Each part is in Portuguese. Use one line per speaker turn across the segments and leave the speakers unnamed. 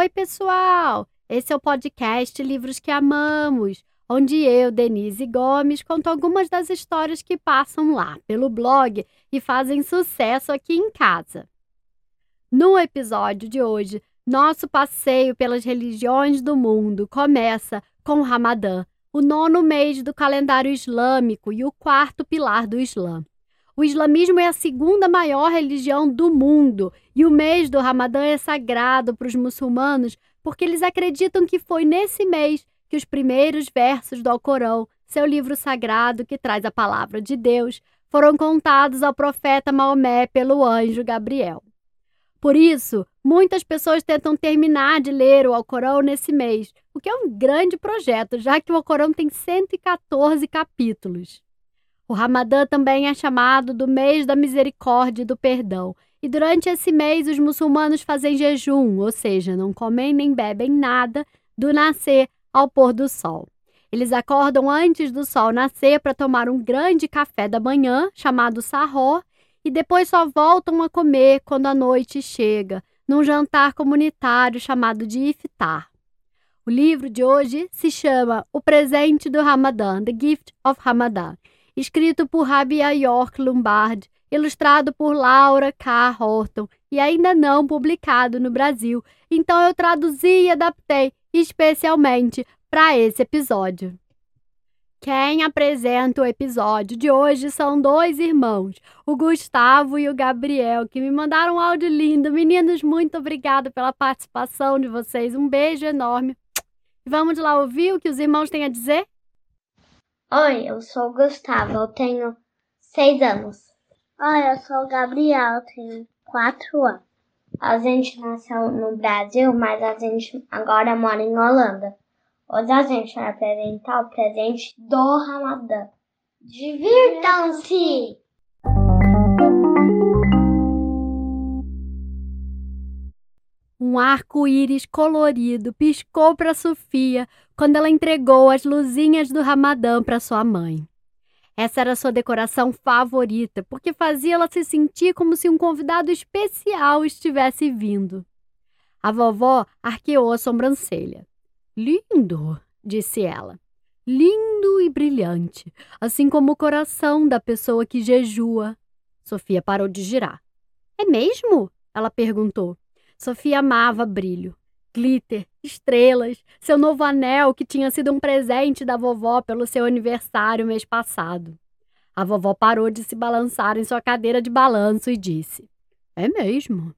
Oi, pessoal! Esse é o podcast Livros que Amamos, onde eu, Denise Gomes, conto algumas das histórias que passam lá pelo blog e fazem sucesso aqui em casa. No episódio de hoje, nosso passeio pelas religiões do mundo começa com o Ramadã, o nono mês do calendário islâmico e o quarto pilar do Islã. O islamismo é a segunda maior religião do mundo e o mês do Ramadã é sagrado para os muçulmanos porque eles acreditam que foi nesse mês que os primeiros versos do Alcorão, seu livro sagrado que traz a palavra de Deus, foram contados ao profeta Maomé pelo anjo Gabriel. Por isso, muitas pessoas tentam terminar de ler o Alcorão nesse mês, o que é um grande projeto, já que o Alcorão tem 114 capítulos. O Ramadã também é chamado do mês da misericórdia e do perdão. E durante esse mês, os muçulmanos fazem jejum, ou seja, não comem nem bebem nada do nascer ao pôr do sol. Eles acordam antes do sol nascer para tomar um grande café da manhã, chamado sarró, e depois só voltam a comer quando a noite chega, num jantar comunitário chamado de iftar. O livro de hoje se chama O Presente do Ramadã, The Gift of Ramadan, escrito por Rabia York Lombard, ilustrado por Laura K. Horton e ainda não publicado no Brasil. Então eu traduzi e adaptei especialmente para esse episódio. Quem apresenta o episódio de hoje são dois irmãos, o Gustavo e o Gabriel, que me mandaram um áudio lindo. Meninos, muito obrigada pela participação de vocês. Um beijo enorme. Vamos lá ouvir o que os irmãos têm a dizer?
Oi, eu sou o Gustavo, eu tenho seis anos.
Oi, eu sou o Gabriel, eu tenho quatro anos.
A gente nasceu no Brasil, mas a gente agora mora em Holanda. Hoje a gente vai apresentar o presente do Ramadã. Divirtam-se!
Um arco-íris colorido piscou para Sofia quando ela entregou as luzinhas do Ramadã para sua mãe. Essa era sua decoração favorita, porque fazia ela se sentir como se um convidado especial estivesse vindo. A vovó arqueou a sobrancelha. Lindo, disse ela. Lindo e brilhante, assim como o coração da pessoa que jejua. Sofia parou de girar. É mesmo? Ela perguntou. Sofia amava brilho, glitter, estrelas, seu novo anel que tinha sido um presente da vovó pelo seu aniversário mês passado. A vovó parou de se balançar em sua cadeira de balanço e disse: É mesmo.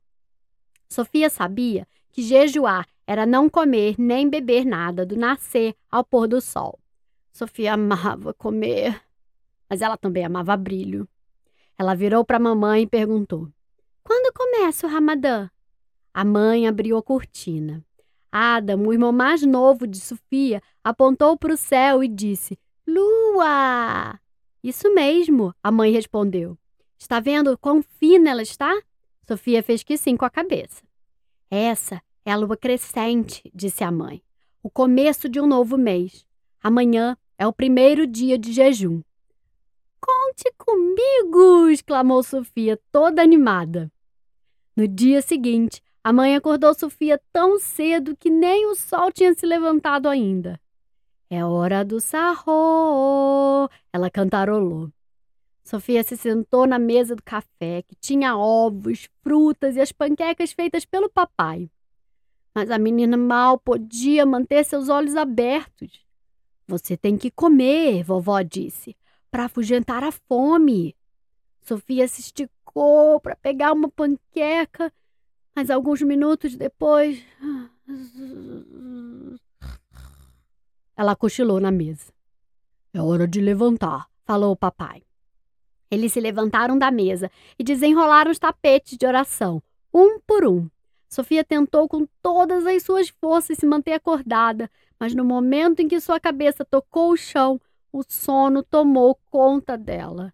Sofia sabia que jejuar era não comer nem beber nada do nascer ao pôr do sol. Sofia amava comer, mas ela também amava brilho. Ela virou para a mamãe e perguntou: Quando começa o Ramadã? A mãe abriu a cortina. Adam, o irmão mais novo de Sofia, apontou para o céu e disse: Lua! Isso mesmo, a mãe respondeu. Está vendo quão fina ela está? Sofia fez que sim com a cabeça. Essa é a lua crescente, disse a mãe. O começo de um novo mês. Amanhã é o primeiro dia de jejum. Conte comigo! exclamou Sofia, toda animada. No dia seguinte, a mãe acordou Sofia tão cedo que nem o sol tinha se levantado ainda. É hora do sarro! Ela cantarolou. Sofia se sentou na mesa do café, que tinha ovos, frutas e as panquecas feitas pelo papai. Mas a menina mal podia manter seus olhos abertos. Você tem que comer, vovó disse, para afugentar a fome. Sofia se esticou para pegar uma panqueca mas alguns minutos depois. Ela cochilou na mesa. É hora de levantar, falou o papai. Eles se levantaram da mesa e desenrolaram os tapetes de oração, um por um. Sofia tentou com todas as suas forças se manter acordada, mas no momento em que sua cabeça tocou o chão, o sono tomou conta dela.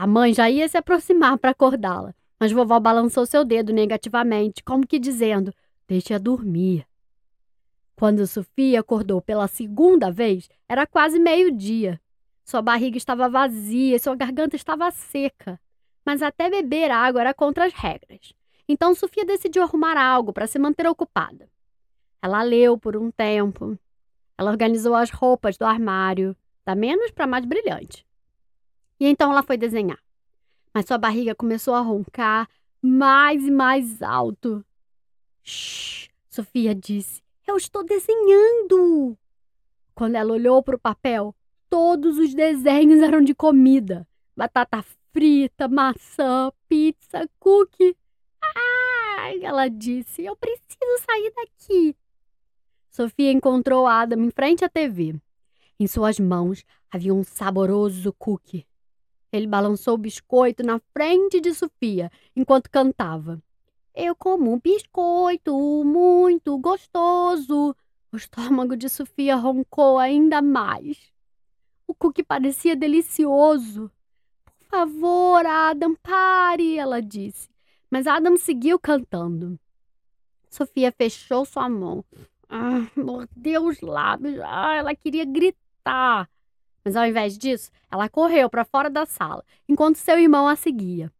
A mãe já ia se aproximar para acordá-la, mas vovó balançou seu dedo negativamente, como que dizendo: Deixe-a dormir. Quando Sofia acordou pela segunda vez, era quase meio-dia. Sua barriga estava vazia e sua garganta estava seca. Mas até beber água era contra as regras. Então Sofia decidiu arrumar algo para se manter ocupada. Ela leu por um tempo. Ela organizou as roupas do armário, da menos para mais brilhante. E então ela foi desenhar. Mas sua barriga começou a roncar mais e mais alto. Shh, Sofia disse. Eu estou desenhando. Quando ela olhou para o papel, todos os desenhos eram de comida: batata frita, maçã, pizza, cookie. Ai, ela disse, eu preciso sair daqui. Sofia encontrou Adam em frente à TV. Em suas mãos havia um saboroso cookie. Ele balançou o biscoito na frente de Sofia enquanto cantava. Eu como um biscoito muito gostoso. O estômago de Sofia roncou ainda mais. O cookie parecia delicioso. Por favor, Adam, pare, ela disse. Mas Adam seguiu cantando. Sofia fechou sua mão. Ah, mordeu os lábios. Ah, ela queria gritar. Mas ao invés disso, ela correu para fora da sala, enquanto seu irmão a seguia.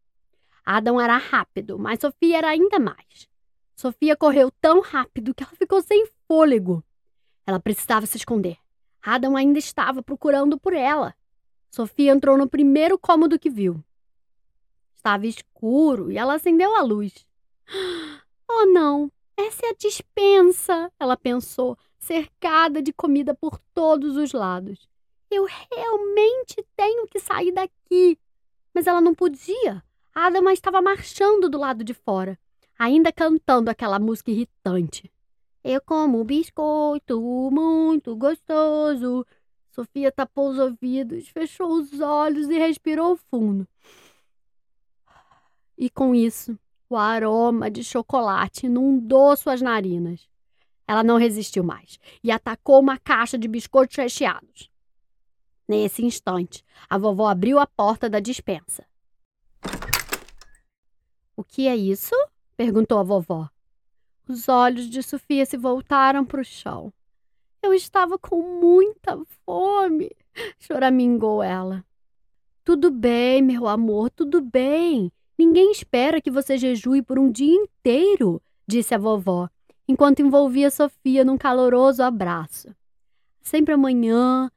Adam era rápido, mas Sofia era ainda mais. Sofia correu tão rápido que ela ficou sem fôlego. Ela precisava se esconder. Adam ainda estava procurando por ela. Sofia entrou no primeiro cômodo que viu. Estava escuro e ela acendeu a luz. Oh, não! Essa é a dispensa, ela pensou, cercada de comida por todos os lados. Eu realmente tenho que sair daqui. Mas ela não podia. A Adama estava marchando do lado de fora, ainda cantando aquela música irritante. Eu como biscoito muito gostoso. Sofia tapou os ouvidos, fechou os olhos e respirou fundo. E com isso, o aroma de chocolate inundou suas narinas. Ela não resistiu mais e atacou uma caixa de biscoitos recheados. Nesse instante, a vovó abriu a porta da dispensa. O que é isso? perguntou a vovó. Os olhos de Sofia se voltaram para o chão. Eu estava com muita fome, choramingou ela. Tudo bem, meu amor, tudo bem. Ninguém espera que você jejue por um dia inteiro, disse a vovó, enquanto envolvia Sofia num caloroso abraço. Sempre amanhã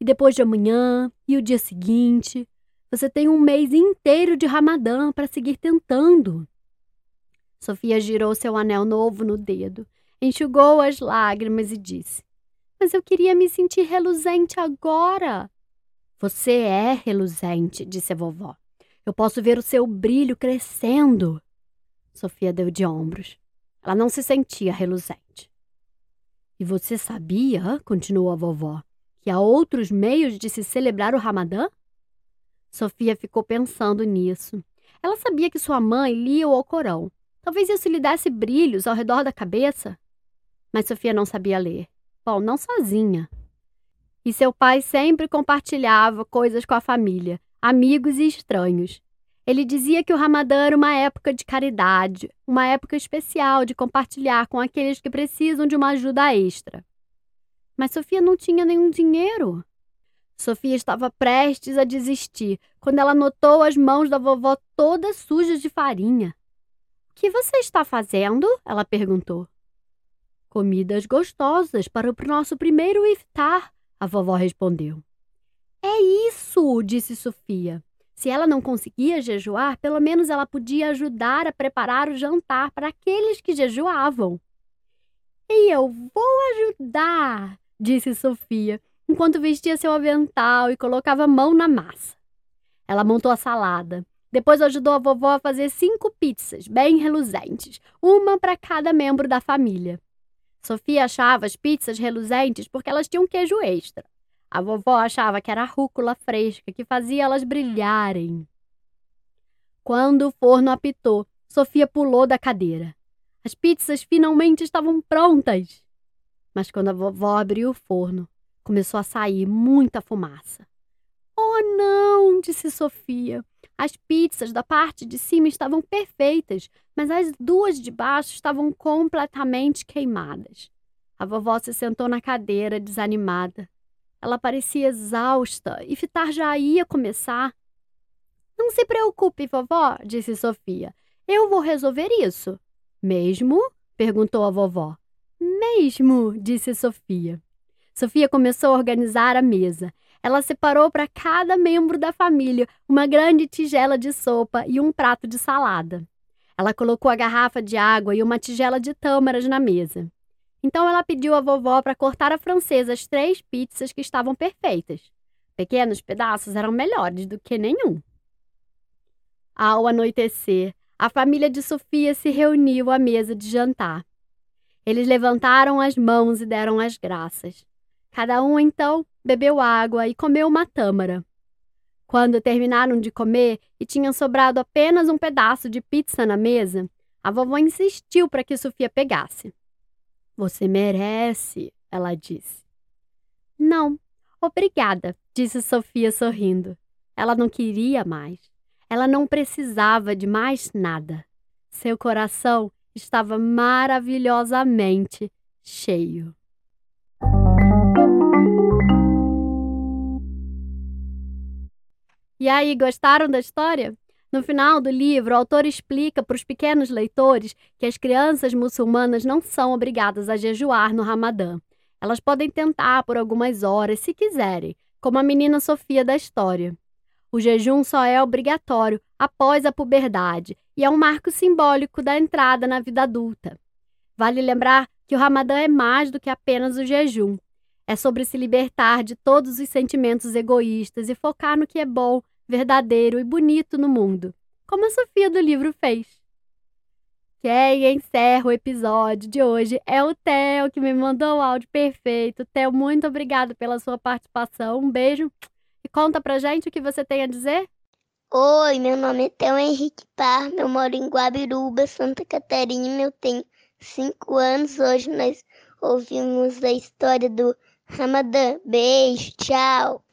e depois de amanhã e o dia seguinte. Você tem um mês inteiro de Ramadã para seguir tentando. Sofia girou seu anel novo no dedo, enxugou as lágrimas e disse: Mas eu queria me sentir reluzente agora. Você é reluzente, disse a vovó. Eu posso ver o seu brilho crescendo. Sofia deu de ombros. Ela não se sentia reluzente. E você sabia, continuou a vovó, que há outros meios de se celebrar o Ramadã? Sofia ficou pensando nisso. Ela sabia que sua mãe lia o Alcorão. Talvez isso lhe desse brilhos ao redor da cabeça. Mas Sofia não sabia ler. Bom, não sozinha. E seu pai sempre compartilhava coisas com a família, amigos e estranhos. Ele dizia que o Ramadã era uma época de caridade, uma época especial de compartilhar com aqueles que precisam de uma ajuda extra. Mas Sofia não tinha nenhum dinheiro. Sofia estava prestes a desistir quando ela notou as mãos da vovó todas sujas de farinha. O que você está fazendo? Ela perguntou. Comidas gostosas para o nosso primeiro iftar, a vovó respondeu. É isso, disse Sofia. Se ela não conseguia jejuar, pelo menos ela podia ajudar a preparar o jantar para aqueles que jejuavam. E eu vou ajudar, disse Sofia, enquanto vestia seu avental e colocava a mão na massa. Ela montou a salada. Depois ajudou a vovó a fazer cinco pizzas, bem reluzentes, uma para cada membro da família. Sofia achava as pizzas reluzentes porque elas tinham queijo extra. A vovó achava que era rúcula fresca que fazia elas brilharem. Quando o forno apitou, Sofia pulou da cadeira. As pizzas finalmente estavam prontas. Mas quando a vovó abriu o forno, começou a sair muita fumaça. Oh, não! disse Sofia. As pizzas da parte de cima estavam perfeitas, mas as duas de baixo estavam completamente queimadas. A vovó se sentou na cadeira, desanimada. Ela parecia exausta e fitar já ia começar. Não se preocupe, vovó, disse Sofia. Eu vou resolver isso. Mesmo? perguntou a vovó. Mesmo, disse Sofia. Sofia começou a organizar a mesa. Ela separou para cada membro da família uma grande tigela de sopa e um prato de salada. Ela colocou a garrafa de água e uma tigela de tâmaras na mesa. Então ela pediu à vovó para cortar a francesa as três pizzas que estavam perfeitas. Pequenos pedaços eram melhores do que nenhum. Ao anoitecer, a família de Sofia se reuniu à mesa de jantar. Eles levantaram as mãos e deram as graças. Cada um, então, bebeu água e comeu uma tâmara. Quando terminaram de comer e tinham sobrado apenas um pedaço de pizza na mesa, a vovó insistiu para que Sofia pegasse. Você merece, ela disse. Não, obrigada, disse Sofia sorrindo. Ela não queria mais. Ela não precisava de mais nada. Seu coração estava maravilhosamente cheio. E aí, gostaram da história? No final do livro, o autor explica para os pequenos leitores que as crianças muçulmanas não são obrigadas a jejuar no Ramadã. Elas podem tentar por algumas horas, se quiserem, como a menina Sofia da história. O jejum só é obrigatório após a puberdade e é um marco simbólico da entrada na vida adulta. Vale lembrar que o Ramadã é mais do que apenas o jejum. É sobre se libertar de todos os sentimentos egoístas e focar no que é bom, verdadeiro e bonito no mundo, como a Sofia do livro fez. Quem encerra o episódio de hoje é o Theo, que me mandou o áudio perfeito. Theo, muito obrigado pela sua participação. Um beijo e conta pra gente o que você tem a dizer.
Oi, meu nome é Theo Henrique Parma, eu moro em Guabiruba, Santa Catarina, eu tenho cinco anos. Hoje nós ouvimos a história do Ramadã. Beijo, tchau!